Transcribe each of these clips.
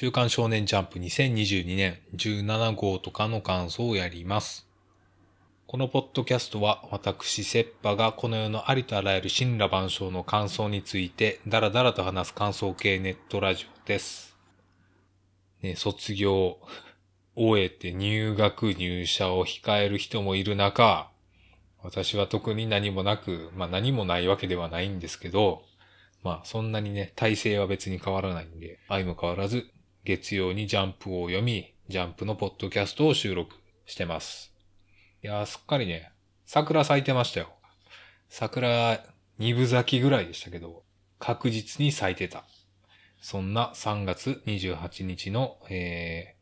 週刊少年ジャンプ2022年17号とかの感想をやります。このポッドキャストは私、セッパがこの世のありとあらゆる神羅万象の感想についてダラダラと話す感想系ネットラジオです。ね、卒業を終えて入学入社を控える人もいる中、私は特に何もなく、まあ何もないわけではないんですけど、まあそんなにね、体制は別に変わらないんで、相も変わらず、月曜にジャンプを読み、ジャンプのポッドキャストを収録してます。いやー、すっかりね、桜咲いてましたよ。桜、二分咲きぐらいでしたけど、確実に咲いてた。そんな3月28日の、え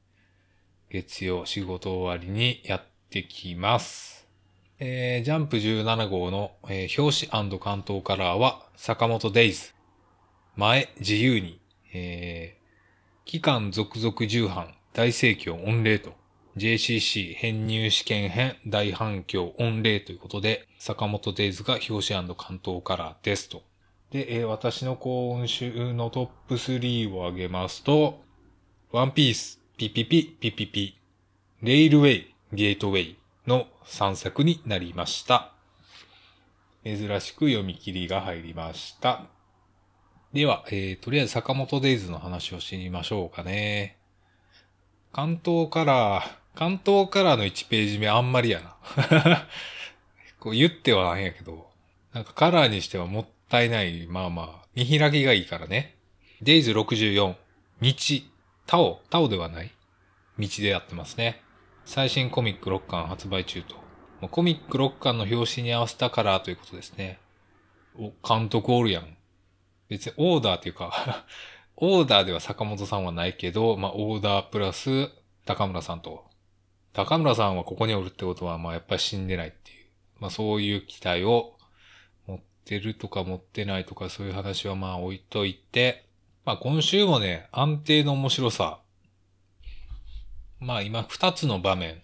ー、月曜仕事終わりにやってきます。えー、ジャンプ17号の、えー表紙関東カラーは坂本デイズ。前自由に、え、期間続々重版大盛況御礼と JCC 編入試験編大反響御礼ということで坂本デイズが表紙関東カラーですと。で、えー私の今週のトップ3を挙げますと、ワンピース、ピピピ、ピピピ、レイルウェイ、ゲートウェイの3作になりました。珍しく読み切りが入りました。では、えー、とりあえず坂本デイズの話をしてみましょうかね。関東カラー、関東カラーの1ページ目あんまりやな。こう言ってはなんやけど、なんかカラーにしてはもったいない。まあまあ、見開きがいいからね。デイズ64、道、タオ、タオではない道でやってますね。最新コミック6巻発売中と。コミック6巻の表紙に合わせたカラーということですね。お、監督おるやん。別にオーダーっていうか、オーダーでは坂本さんはないけど、まあオーダープラス高村さんと。高村さんはここにおるってことは、まあやっぱり死んでないっていう。まあそういう期待を持ってるとか持ってないとかそういう話はまあ置いといて、まあ今週もね、安定の面白さ。まあ今二つの場面。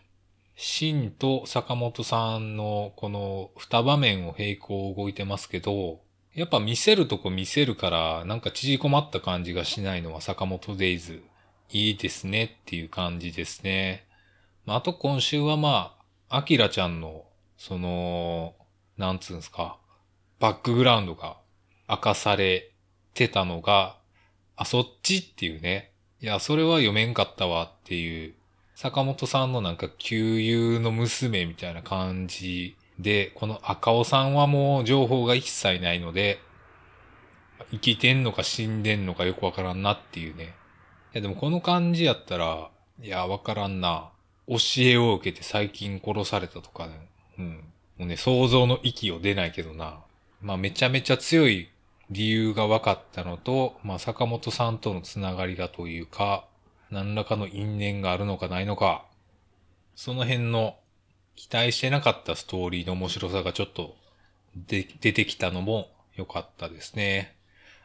シンと坂本さんのこの二場面を並行動いてますけど、やっぱ見せるとこ見せるから、なんか縮こまった感じがしないのは坂本デイズ。いいですねっていう感じですね。まあ、あと今週はまあ、アキラちゃんの、その、なんつうんですか、バックグラウンドが明かされてたのが、あ、そっちっていうね。いや、それは読めんかったわっていう、坂本さんのなんか旧友の娘みたいな感じで、この赤尾さんはもう情報が一切ないので、生きてんのか死んでんのかよくわからんなっていうね。いやでもこの感じやったら、いや、わからんな。教えを受けて最近殺されたとかね。うん。もうね、想像の域を出ないけどな。まあめちゃめちゃ強い理由が分かったのと、まあ坂本さんとのつながりがというか、何らかの因縁があるのかないのか、その辺の期待してなかったストーリーの面白さがちょっとで出てきたのも良かったですね。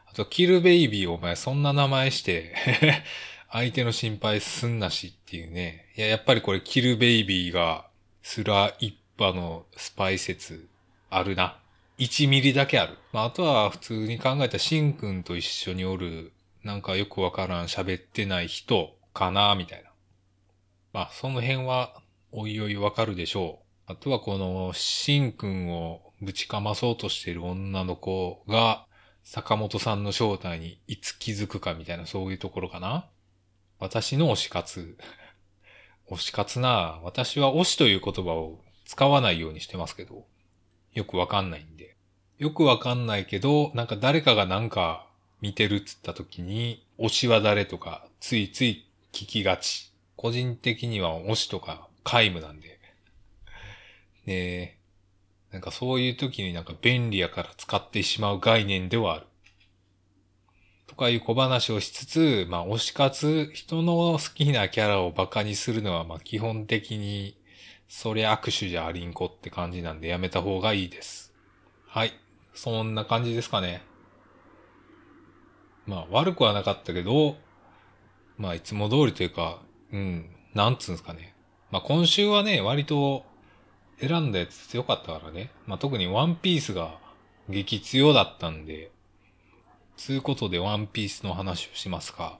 あと、キルベイビーお前そんな名前して、相手の心配すんなしっていうね。いや、やっぱりこれキルベイビーがスラ一派のスパイ説あるな。1ミリだけある。まあ、あとは普通に考えたシンくんと一緒におる、なんかよくわからん喋ってない人かな、みたいな。まあ、その辺は、おいおいわかるでしょう。あとはこの、シンくんをぶちかまそうとしている女の子が、坂本さんの正体にいつ気づくかみたいなそういうところかな。私の推し活。推し活な私は推しという言葉を使わないようにしてますけど、よくわかんないんで。よくわかんないけど、なんか誰かがなんか見てるっつった時に、推しは誰とか、ついつい聞きがち。個人的には推しとか皆無なんで。ねえ。なんかそういう時になんか便利やから使ってしまう概念ではある。とかいう小話をしつつ、まあ推し活、人の好きなキャラをバカにするのはまあ基本的に、それ握手じゃありんこって感じなんでやめた方がいいです。はい。そんな感じですかね。まあ悪くはなかったけど、まあいつも通りというか、うん、なんつうんですかね。まあ今週はね、割と選んだやつ強かったからね。まあ特にワンピースが激強だったんで、つうことでワンピースの話をしますか。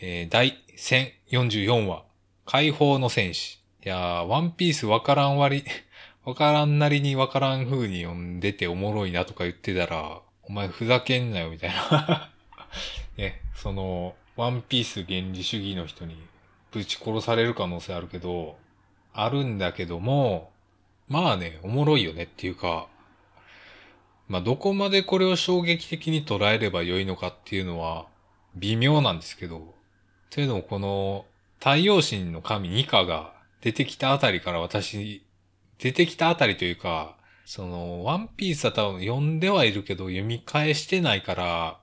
えー、第1044話、解放の戦士。いやー、ワンピースわからん割、わからんなりにわからん風に読んでておもろいなとか言ってたら、お前ふざけんなよみたいな ね、その、ワンピース原理主義の人にぶち殺される可能性あるけど、あるんだけども、まあね、おもろいよねっていうか、まあどこまでこれを衝撃的に捉えればよいのかっていうのは微妙なんですけど、というのもこの太陽神の神ニカが出てきたあたりから私、出てきたあたりというか、その、ワンピースは多分読んではいるけど読み返してないから、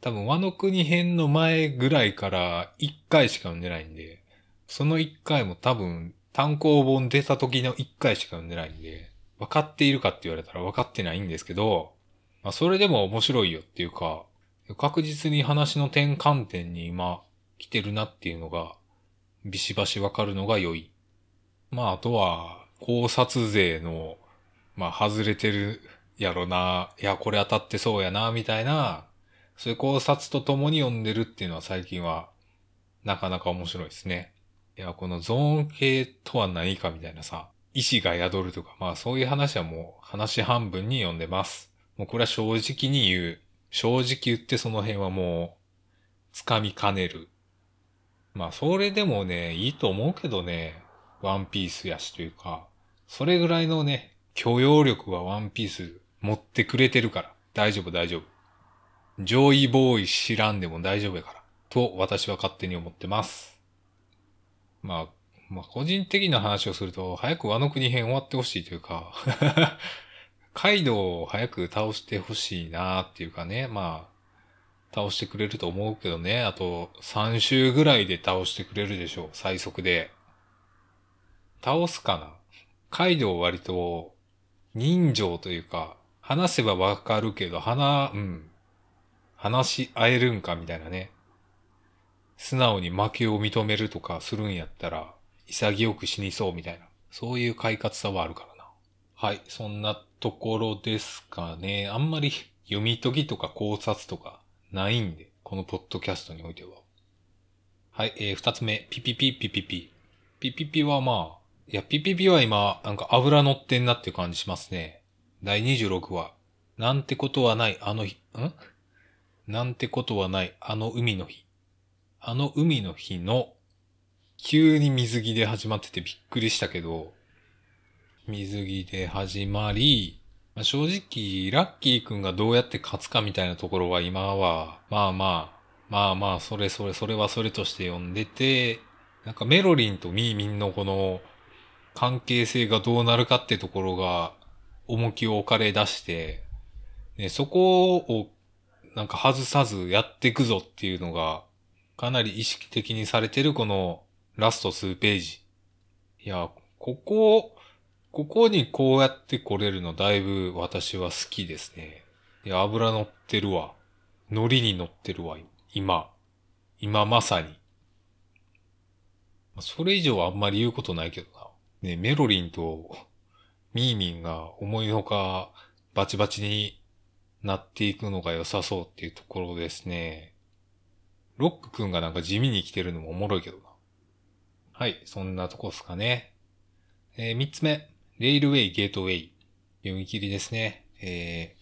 多分和の国編の前ぐらいから1回しか読んでないんで、その1回も多分単行本出た時の1回しか読んでないんで、分かっているかって言われたら分かってないんですけど、まあそれでも面白いよっていうか、確実に話の転換点に今来てるなっていうのが、ビシバシ分かるのが良い。まああとは、考察税の、まあ外れてるやろな、いやこれ当たってそうやな、みたいな、そういう考察と共に読んでるっていうのは最近は、なかなか面白いですね。いや、このゾーン系とは何かみたいなさ、意志が宿るとか、まあそういう話はもう話半分に読んでます。もうこれは正直に言う。正直言ってその辺はもう、掴みかねる。まあそれでもね、いいと思うけどね、ワンピースやしというか、それぐらいのね、許容力はワンピース持ってくれてるから、大丈夫大丈夫。上位ボーイ知らんでも大丈夫やから、と私は勝手に思ってます。まあ、まあ個人的な話をすると、早く和の国編終わってほしいというか カイドウを早く倒してほしいなっていうかね、まあ、倒してくれると思うけどね、あと3週ぐらいで倒してくれるでしょう、最速で。倒すかなカイドウ割と人情というか、話せばわかるけど、話、うん。話し合えるんかみたいなね。素直に負けを認めるとかするんやったら、潔く死にそうみたいな。そういう快活さはあるからな。はい、そんなところですかね。あんまり読み解きとか考察とかないんで、このポッドキャストにおいては。はい、えー、二つ目、ピピピピピピ。ピピピはまあ、いや、ピピピは今、なんか油乗ってんなっていう感じしますね。第26話。なんてことはない、あの日、ん？なんてことはない、あの海の日。あの海の日の、急に水着で始まっててびっくりしたけど、水着で始まり、まあ、正直、ラッキーくんがどうやって勝つかみたいなところは今は、まあまあ、まあまあ、それそれ、それはそれとして読んでて、なんかメロリンとミーミンのこの関係性がどうなるかってところが重きを置かれ出して、ね、そこをなんか外さずやっていくぞっていうのがかなり意識的にされてるこのラスト数ページ。いや、ここ、ここにこうやって来れるのだいぶ私は好きですね。いや、油乗ってるわ。海苔に乗ってるわ、今。今まさに。それ以上はあんまり言うことないけどな。ね、メロリンとミーミンが思いのほかバチバチになっていくのが良さそうっていうところですね。ロックくんがなんか地味に来てるのもおもろいけどな。はい、そんなとこっすかね。えー、三つ目。レイルウェイゲートウェイ。読み切りですね。え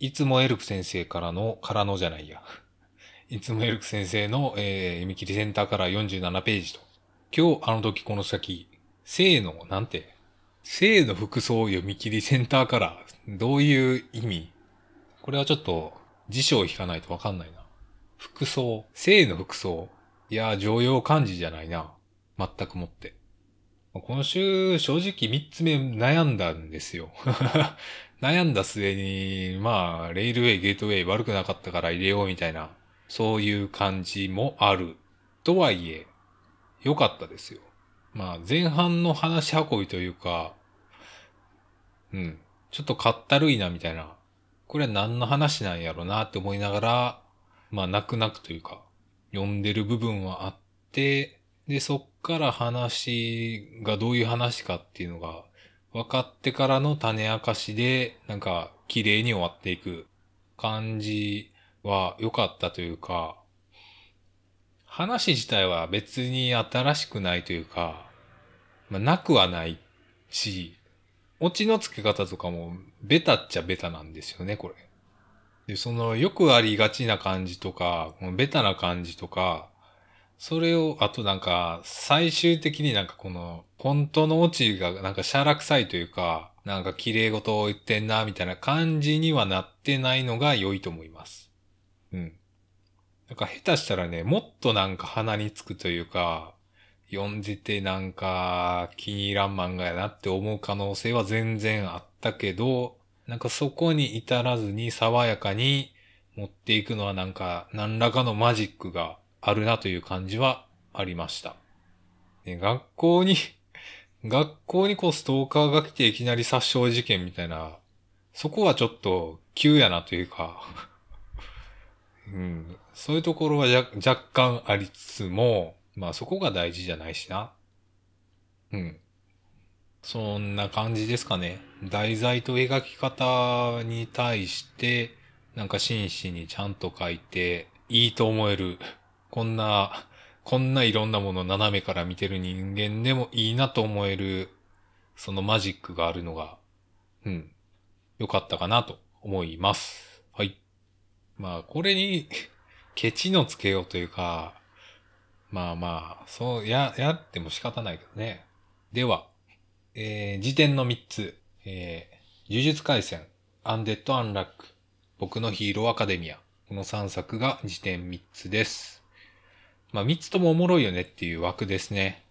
ー、いつもエルク先生からの、からのじゃないや。いつもエルク先生の、えー、読み切りセンターから47ページと。今日あの時この先、性の、なんて、性の服装読み切りセンターから、どういう意味？これはちょっと辞書を引かないとわかんないな。服装、性の服装。いや、常用漢字じゃないな。全くもって。今週、正直三つ目悩んだんですよ。悩んだ末に、まあ、レイルウェイ、ゲートウェイ悪くなかったから入れようみたいな、そういう感じもある。とはいえ、良かったですよ。まあ、前半の話運びというか、うん、ちょっとかったるいなみたいな、これは何の話なんやろなって思いながら、まあ、泣く泣くというか、読んでる部分はあって、で、そっから話がどういう話かっていうのが分かってからの種明かしで、なんか綺麗に終わっていく感じは良かったというか、話自体は別に新しくないというか、まあ、なくはないし、オチの付け方とかもベタっちゃベタなんですよね、これ。で、そのよくありがちな感じとか、ベタな感じとか、それを、あとなんか、最終的になんかこの、本当のオチがなんかシャラ臭いというか、なんか綺麗事を言ってんな、みたいな感じにはなってないのが良いと思います。うん。なんか下手したらね、もっとなんか鼻につくというか、読んでてなんか気に入らん漫画やなって思う可能性は全然あったけど、なんかそこに至らずに爽やかに持っていくのはなんか何らかのマジックがあるなという感じはありました。ね、学校に 学校にこうストーカーが来ていきなり殺傷事件みたいな、そこはちょっと急やなというか うん、そういうところは若干ありつつも、まあそこが大事じゃないしな。うん。そんな感じですかね。題材と描き方に対して、なんか真摯にちゃんと書いて、いいと思えるこんな、こんないろんなものを斜めから見てる人間でもいいなと思える、そのマジックがあるのが、うん、良かったかなと思います。はい。まあ、これにケチのつけようというか、まあまあ、そう、や、やっても仕方ないけどね。では、えー、辞典の3つ、えー、呪術回戦、アンデッド・アンラック、僕のヒーローアカデミア、この3作が辞典3つです。まあ、3つともおもろいよねっていう枠ですね。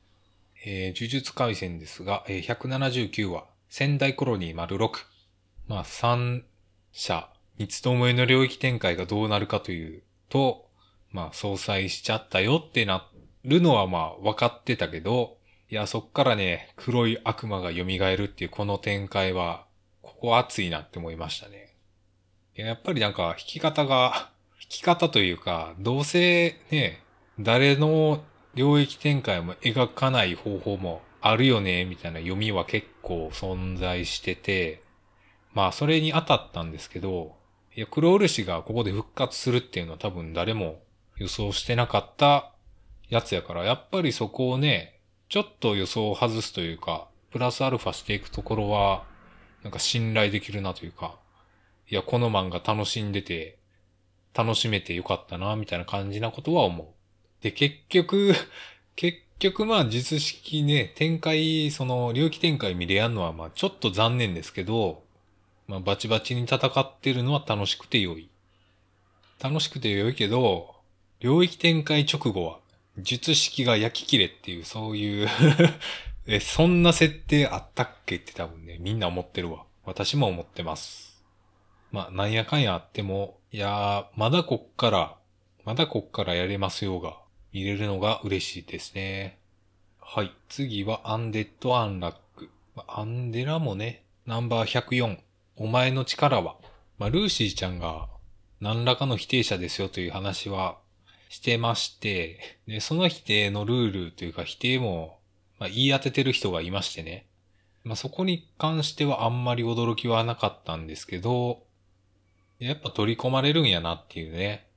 えー、呪術回戦ですが、えー、179話、仙台コロニー丸6。まあ、3社、三つともえの領域展開がどうなるかというと、まあ、相殺しちゃったよってなるのはまあ、分かってたけど、いや、そっからね、黒い悪魔が蘇るっていうこの展開は、ここ熱いなって思いましたね。や、やっぱりなんか、弾き方が、弾き方というか、どうせね、誰の領域展開も描かない方法もあるよね、みたいな読みは結構存在してて、まあそれに当たったんですけど、いや、黒漆がここで復活するっていうのは多分誰も予想してなかったやつやから、やっぱりそこをね、ちょっと予想を外すというか、プラスアルファしていくところは、なんか信頼できるなというか、いや、この漫画楽しんでて、楽しめてよかったな、みたいな感じなことは思う。で、結局、結局まあ実式ね、展開、その領域展開見れやんのはまあちょっと残念ですけど、まあバチバチに戦ってるのは楽しくて良い。楽しくて良いけど、領域展開直後は術式が焼き切れっていうそういう え、そんな設定あったっけって多分ね、みんな思ってるわ。私も思ってます。まあ、なんやかんやあっても、いやー、まだこっから、まだこっからやれますよが、入れるのが嬉しいですね。はい。次はアンデッド・アンラック。アンデラもね、ナンバー104。お前の力は。まあ、ルーシーちゃんが何らかの否定者ですよという話はしてまして、で、その否定のルールというか否定も、まあ、言い当ててる人がいましてね。まあ、そこに関してはあんまり驚きはなかったんですけど、やっぱ取り込まれるんやなっていうね。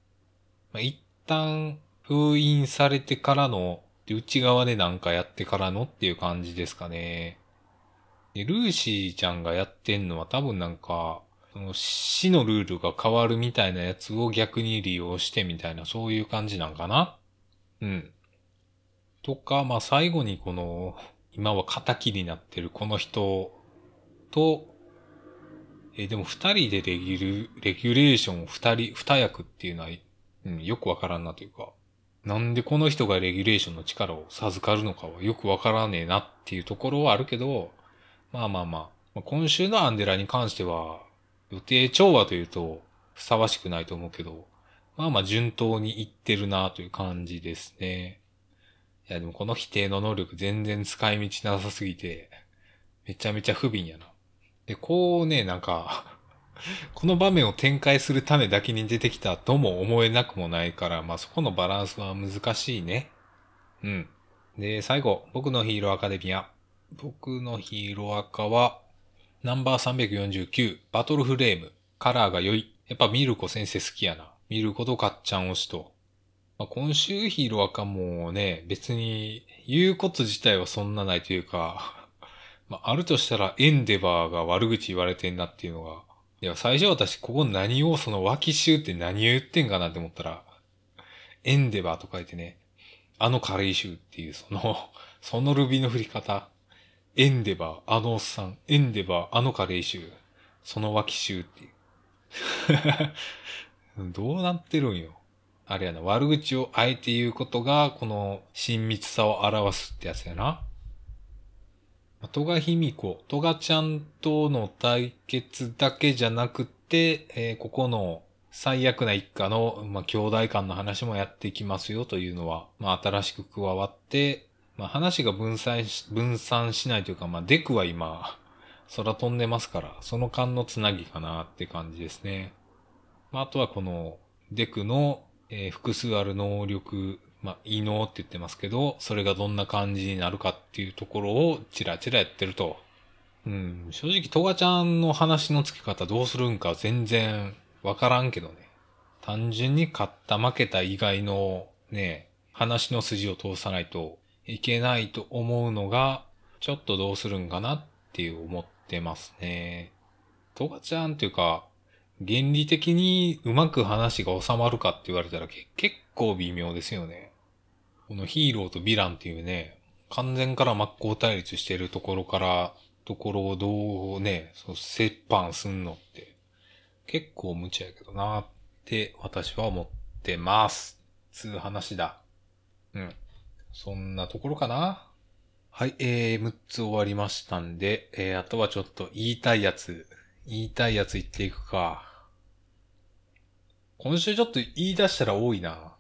まあ、一旦封印されてからの、内側でなんかやってからのっていう感じですかね。で、ルーシーちゃんがやってんのは多分なんか、その死のルールが変わるみたいなやつを逆に利用してみたいな、そういう感じなんかな？うん。とか、まあ最後にこの、今は仇になってるこの人と、えでも二人でレギュレギュレーションを二人、二役っていうのは、うん、よくわからんなというか。なんでこの人がレギュレーションの力を授かるのかはよくわからねえなっていうところはあるけど、まあまあまあ、今週のアンデラに関しては、予定調和というとふさわしくないと思うけど、まあまあ順当にいってるなという感じですね。いやでもこの否定の能力全然使い道なさすぎて、めちゃめちゃ不憫やな。で、こうね、なんか この場面を展開するためだけに出てきたとも思えなくもないから、まあそこのバランスは難しいね。うん。で、最後、僕のヒーローアカデミア。僕のヒーローアカは、ナンバー349、バトルフレーム、カラーが良い。やっぱミルコ先生好きやな。ミルコとかっちゃん推しと。まあ、今週ヒーロー赤もね、別に言うこと自体はそんなないというか、まあ、あるとしたらエンデバーが悪口言われてんなっていうのが、いや、最初私ここ何をその脇臭って何を言ってんかなって思ったら、エンデバーと書いてね、あのカレー臭っていうその、そのルビの振り方、エンデバー、あのおっさん、エンデバー、あのカレー臭、その脇臭っていう。どうなってるんよ。あれやな、悪口をあえて言うことが、この親密さを表すってやつやな。戸賀卑弥子、戸賀ちゃんとの対決だけじゃなくて、えー、ここの最悪な一家の、まあ、兄弟間の話もやっていきますよというのは、まあ、新しく加わって、まあ、話が分散し、分散しないというか、まあ、デクは今、空飛んでますから、その間のつなぎかなって感じですね。まあ、あとはこの、デクの、えー、複数ある能力、まあ、異能って言ってますけど、それがどんな感じになるかっていうところをチラチラやってると。うん、正直、トガちゃんの話の付け方どうするんか全然わからんけどね。単純に勝った負けた以外のね、話の筋を通さないといけないと思うのが、ちょっとどうするんかなって思ってますね。トガちゃんっていうか、原理的にうまく話が収まるかって言われたら結構微妙ですよね。このヒーローとヴィランっていうね、完全から真っ向対立してるところから、ところをどうね、そう折半すんのって結構無茶やけどなって私は思ってます。つう話だ。うん。そんなところかな？はい、えー、6つ終わりましたんで、えー、あとはちょっと言いたいやつ、言いたいやつ言っていくか。今週ちょっと言い出したら多いな。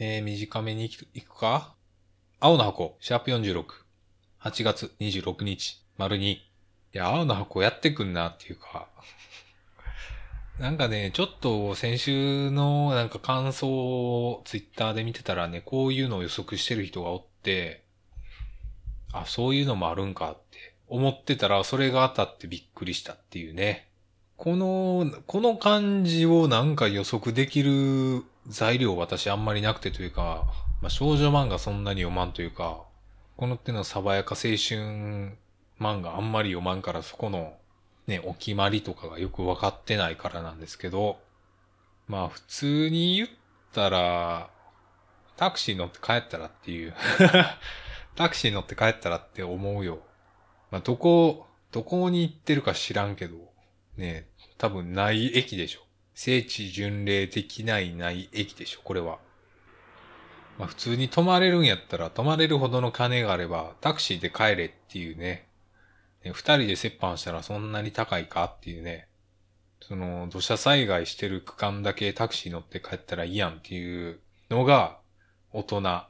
えー、短めに行くか？青の箱、シャープ46。8月26日、丸2。いや、青の箱やってくんなっていうか、なんかね、ちょっと先週のなんか感想をツイッターで見てたらね、こういうのを予測してる人がおって、あ、そういうのもあるんかって思ってたら、それが当たってびっくりしたっていうね。この、この感じをなんか予測できる材料私あんまりなくてというか、まあ、少女漫画そんなに読まんというか、この手の爽やか青春漫画あんまり読まんからそこのね、お決まりとかがよくわかってないからなんですけど、まあ普通に言ったら、タクシー乗って帰ったらっていう タクシー乗って帰ったらって思うよ。まあどこ、どこに行ってるか知らんけど、ね、多分ない駅でしょ。聖地巡礼的ないない駅でしょ、これは。まあ普通に泊まれるんやったら泊まれるほどの金があればタクシーで帰れっていうね、二人で折半したらそんなに高いかっていうね、その土砂災害してる区間だけタクシー乗って帰ったらいいやんっていうのが大人。あ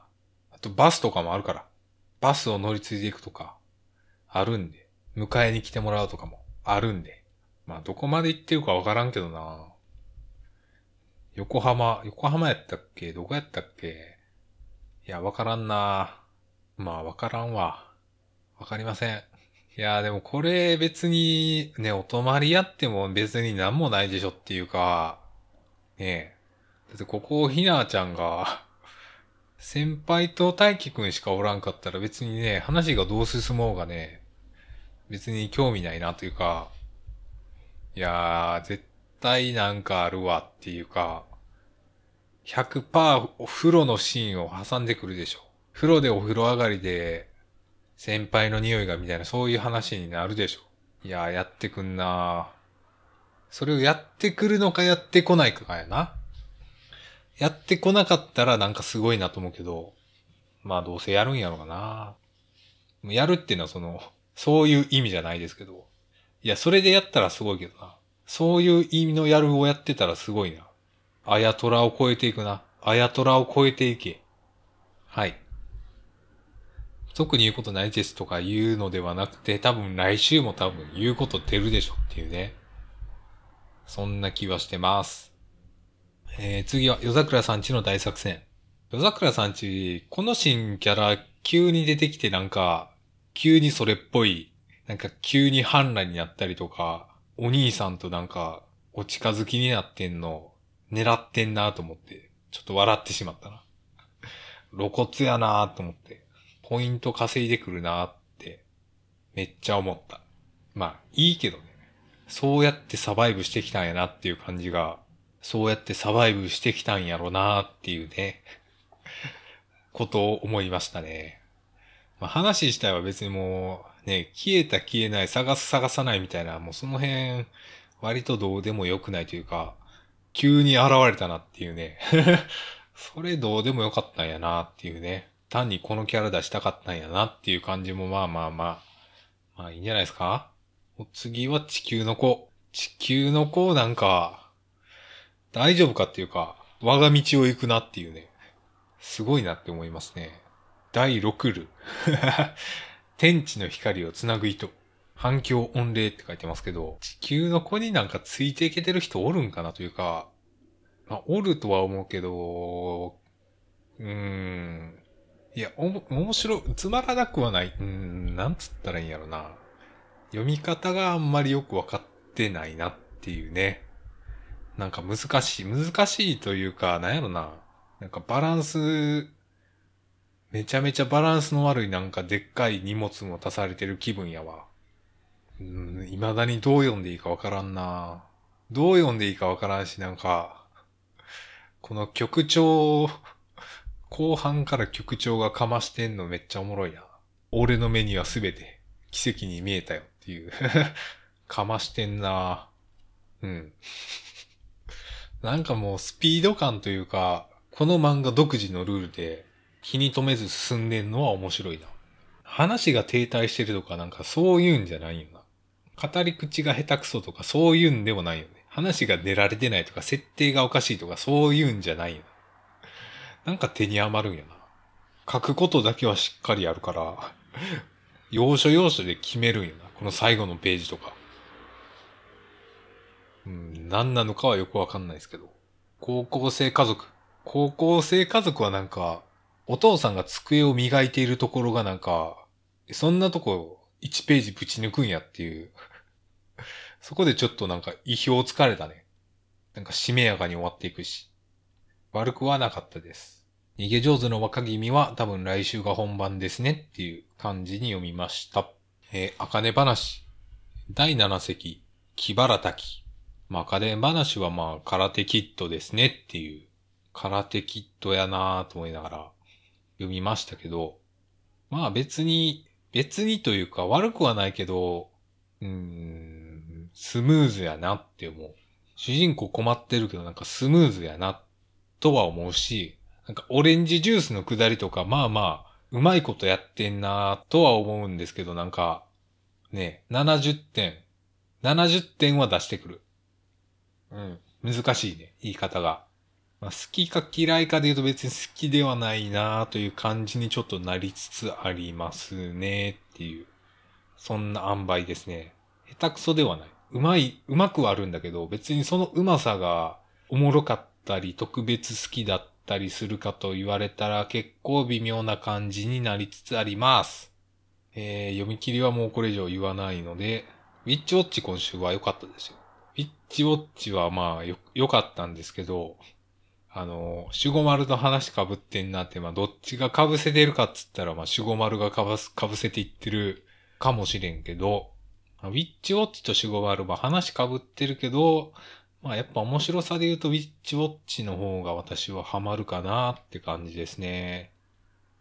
とバスとかもあるから。バスを乗り継いでいくとかあるんで。迎えに来てもらうとかもあるんで。まあどこまで行ってるかわからんけどな。横浜、横浜やったっけ？どこやったっけ？いや、わからんな。まあわからんわ。わかりません。いやーでもこれ別にね、お泊まりやっても別に何もないでしょっていうか、ねえ。だってここをひなちゃんが 先輩と大輝くんしかおらんかったら別にね、話がどう進もうがね、別に興味ないなというか、いやー、絶対なんかあるわっていうか、100%お風呂のシーンを挟んでくるでしょ。風呂でお風呂上がりで、先輩の匂いがみたいなそういう話になるでしょ。いやーやってくんなそれをやってくるのかやってこないかやな。やってこなかったらなんかすごいなと思うけど、まあどうせやるんやろうかな。やるっていうのはその、そういう意味じゃないですけど。いや、それでやったらすごいけどな。そういう意味のやるをやってたらすごいな。あやとらを超えていくな。あやとらを超えていけ。はい。特に言うことないですとか言うのではなくて、多分来週も多分言うこと出るでしょっていうね。そんな気はしてます。えー、次は夜桜さんちの大作戦。夜桜さんち、この新キャラ急に出てきてなんか、急にそれっぽい、なんか急に反乱になったりとか、お兄さんとなんか、お近づきになってんの、狙ってんなと思って、ちょっと笑ってしまったな。露骨やなと思って。ポイント稼いでくるなってめっちゃ思った。まあいいけどね。そうやってサバイブしてきたんやなっていう感じが、そうやってサバイブしてきたんやろなっていうね、ことを思いましたね。まあ話自体は別にもうね、消えた消えない、探す探さないみたいな、もうその辺、割とどうでもよくないというか、急に現れたなっていうね。それどうでもよかったんやなっていうね。単にこのキャラ出したかったんやなっていう感じもまあまあまあ、まあいいんじゃないですか？お次は地球の子。地球の子なんか、大丈夫かっていうか、我が道を行くなっていうね。すごいなって思いますね。第6ル。天地の光をつなぐ糸。反響御礼って書いてますけど、地球の子になんかついていけてる人おるんかなというか、まあ、おるとは思うけど、うーん。いや、おも、面白、つまらなくはない。うん、なんつったらいいんやろな。読み方があんまりよくわかってないなっていうね。なんか難しい。難しいというか、なんやろな。なんかバランス、めちゃめちゃバランスの悪いなんかでっかい荷物も足されてる気分やわ。うん、未だにどう読んでいいかわからんな。どう読んでいいかわからんし、なんか、この曲調、後半から曲調がかましてんのめっちゃおもろいな。俺の目にはすべて奇跡に見えたよっていう かましてんなうん。なんかもうスピード感というか、この漫画独自のルールで気に留めず進んでんのは面白いな。話が停滞してるとかなんかそういうんじゃないよな。語り口が下手くそとかそういうんでもないよね。話が出られてないとか設定がおかしいとかそういうんじゃないよな。なんか手に余るんやな。書くことだけはしっかりやるから、要所要所で決めるんやな。この最後のページとか。うん、何なのかはよくわかんないですけど。高校生家族。高校生家族はなんか、お父さんが机を磨いているところがなんか、そんなとこ1ページぶち抜くんやっていう。そこでちょっとなんか意表をつかれたね。なんかしめやかに終わっていくし。悪くはなかったです。逃げ上手の若君は多分来週が本番ですねっていう感じに読みました。えー、あかね話。第7席、木原滝。まあ、あかね話はまあ、空手キットですねっていう、空手キットやなぁと思いながら読みましたけど、まあ別に、別にというか悪くはないけど、うーん、スムーズやなって思う。主人公困ってるけどなんかスムーズやなっとは思うし、なんかオレンジジュースの下りとかまあまあうまいことやってんなとは思うんですけど、なんか、ね、70点。70点は出してくる。うん。難しいね、言い方が。まあ、好きか嫌いかで言うと別に好きではないなという感じにちょっとなりつつありますねっていう。そんな塩梅ですね。下手くそではない。うまい、うまくはあるんだけど、別にそのうまさがおもろかったり特別好きだったりするかと言われたら結構微妙な感じになりつつあります。えー、読み切りはもうこれ以上言わないので、ウィッチウォッチ今週は良かったですよ。ウィッチウォッチはまあよ、良かったんですけど、あの、守護丸と話被ってんなって、まあどっちが被せてるかっつったら、まあ守護丸が被す、被せていってるかもしれんけど、ウィッチウォッチと守護丸は話被ってるけど、まあやっぱ面白さで言うとウィッチウォッチの方が私はハマるかなって感じですね。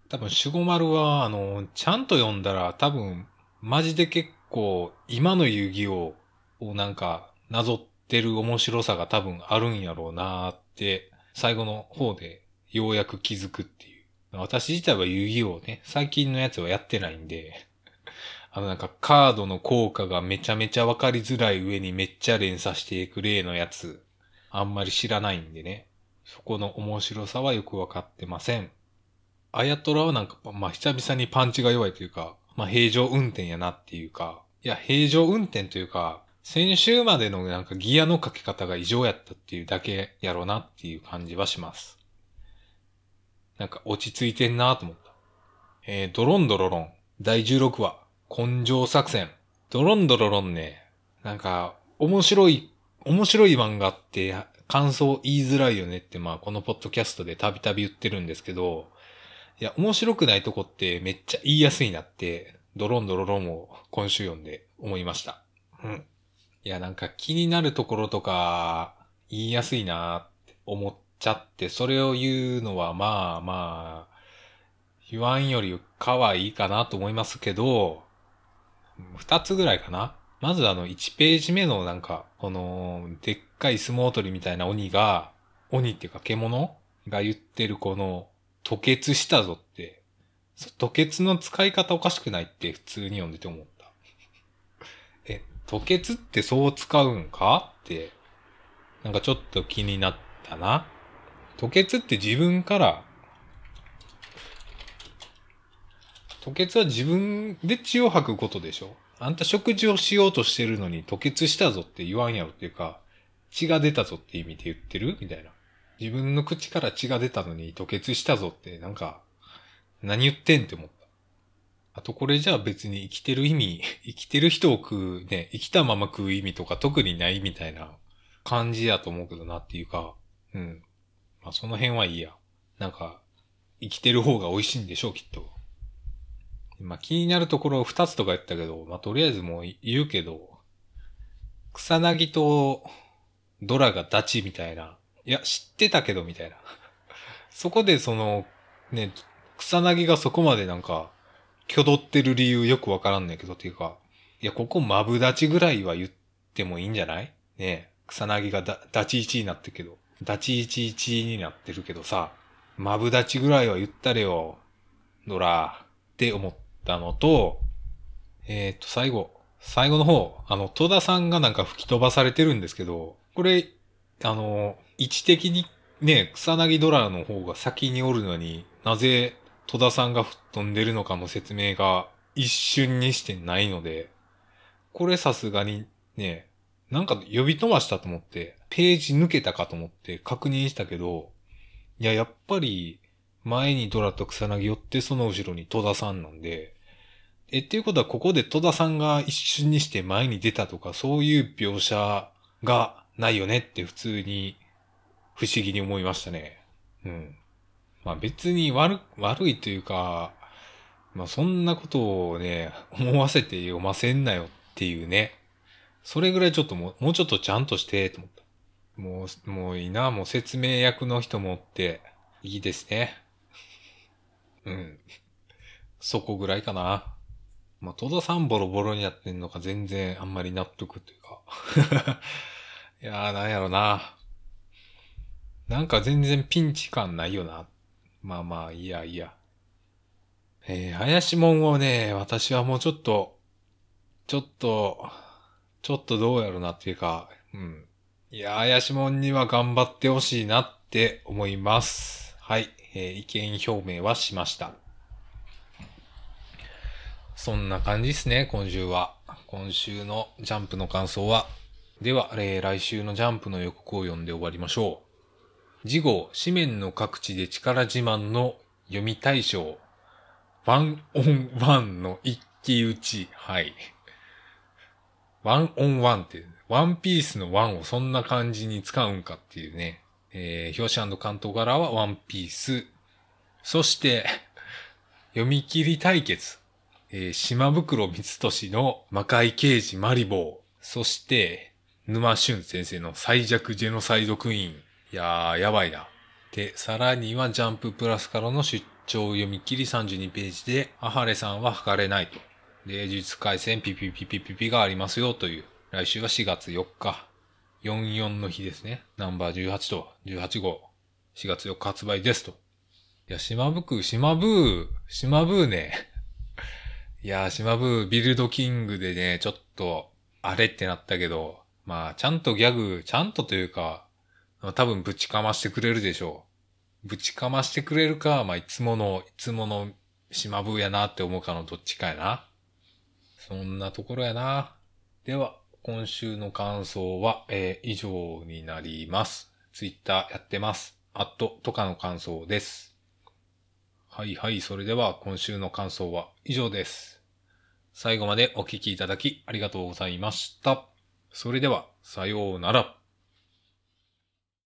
多分、守護丸は、あの、ちゃんと読んだら多分、マジで結構、今の遊戯王をなんか、なぞってる面白さが多分あるんやろうなって、最後の方でようやく気づくっていう。私自体は遊戯王ね、最近のやつはやってないんで、あのなんかカードの効果がめちゃめちゃわかりづらい上にめっちゃ連鎖していく例のやつ、あんまり知らないんでね。そこの面白さはよくわかってません。あやとらはなんか、まあ久々にパンチが弱いというか、まあ平常運転やなっていうか、いや平常運転というか、先週までのなんかギアのかけ方が異常やったっていうだけやろうなっていう感じはします。なんか落ち着いてんなと思った。えー、ドロンドロロン、第16話、根性作戦。ドロンドロロンね、なんか、面白い、面白い漫画って感想言いづらいよねって、まあ、このポッドキャストでたびたび言ってるんですけど、いや、面白くないとこってめっちゃ言いやすいなって、ドロンドロロンを今週読んで思いました。うん。いや、なんか気になるところとか、言いやすいなって思っちゃって、それを言うのはまあまあ、言わんよりかはいいかなと思いますけど、二つぐらいかな。まずあの、1ページ目のなんか、この、でっかい相撲取りみたいな鬼が、鬼っていうか獣が言ってるこの、吐血したぞって、吐血の使い方おかしくないって普通に読んでて思った。え、吐血ってそう使うんか？って、なんかちょっと気になったな。吐血って自分から、吐血は自分で血を吐くことでしょ？あんた食事をしようとしてるのに吐血したぞって言わんやろっていうか、血が出たぞって意味で言ってる？みたいな。自分の口から血が出たのに吐血したぞってなんか、何言ってんって思った。あとこれじゃあ別に生きてる意味、生きてる人を食う、ね、生きたまま食う意味とか特にないみたいな感じやと思うけどなっていうか、うん。まあその辺はいいや。なんか、生きてる方が美味しいんでしょう、きっと。ま気になるところ二つとか言ったけど、まあとりあえずもう言うけど、草薙とドラがダチみたいな。いや、知ってたけどみたいな。そこでその、ね、草薙がそこまでなんか、挙動ってる理由よくわからんねんけどっていうか、いや、ここマブダチぐらいは言ってもいいんじゃない？ね、草薙がダダチ1になってるけど、ダチ11になってるけどさ、マブダチぐらいは言ったれよ、ドラって思ったのと、えっ、と、最後、最後の方、あの、戸田さんがなんか吹き飛ばされてるんですけど、これ、あの、位置的にね、草薙ドラの方が先におるのになぜ戸田さんが吹っ飛んでるのかの説明が一瞬にしてないので、これさすがにね、なんか呼び飛ばしたと思って、ページ抜けたかと思って確認したけど、いや、やっぱり前にドラと草薙寄ってその後ろに戸田さんなんで、え、っていうことはここで戸田さんが一瞬にして前に出たとかそういう描写がないよねって普通に不思議に思いましたね。うん。まあ別に悪、悪いというか、まあそんなことをね、思わせて読ませんなよっていうね。それぐらいちょっともう、もうちょっとちゃんとして、と思った。もう、もういいな、もう説明役の人もって、いいですね。うん。そこぐらいかな。まあ、戸田さんボロボロになってんのか全然あんまり納得というか。いやー、なんやろな。なんか全然ピンチ感ないよな。まあまあ、いいや、いいや。えー、林門をね、私はもうちょっと、ちょっと、ちょっとどうやろなっていうか、うん。いや、林門には頑張ってほしいなって思います。はい、えー意見表明はしました。そんな感じですね、今週は。今週のジャンプの感想は。では、えー来週のジャンプの予告を読んで終わりましょう。次号、紙面の各地で力自慢の読み大賞。ワンオンワンの一騎打ち。はい。ワンオンワンって、ワンピースのワンをそんな感じに使うんかっていうね。えー表紙関東柄はワンピース。そして、読み切り対決。えー島袋光俊の魔界刑事マリボー。そして、沼俊先生の最弱ジェノサイドクイーン。いやー、やばいな。で、さらにはジャンププラスからの出張読み切り32ページで、アハレさんは測れないと。で、術回戦ピピピピピピがありますよという。来週は4月4日。44の日ですね。ナンバー18と18号。4月4日発売ですと。いや、島袋、島ブー、島ブーね。いや、島ブー、ビルドキングでね、ちょっと、あれってなったけど、まあ、ちゃんとギャグ、ちゃんとというか、多分ぶちかましてくれるでしょう。ぶちかましてくれるか、まあ、いつもの、いつもの島ブーやなって思うかのどっちかやな。そんなところやな。では、今週の感想は、えー以上になります。ツイッターやってます。アット、とかの感想です。はいはい、それでは今週の感想は以上です。最後までお聴きいただきありがとうございました。それでは、さようなら。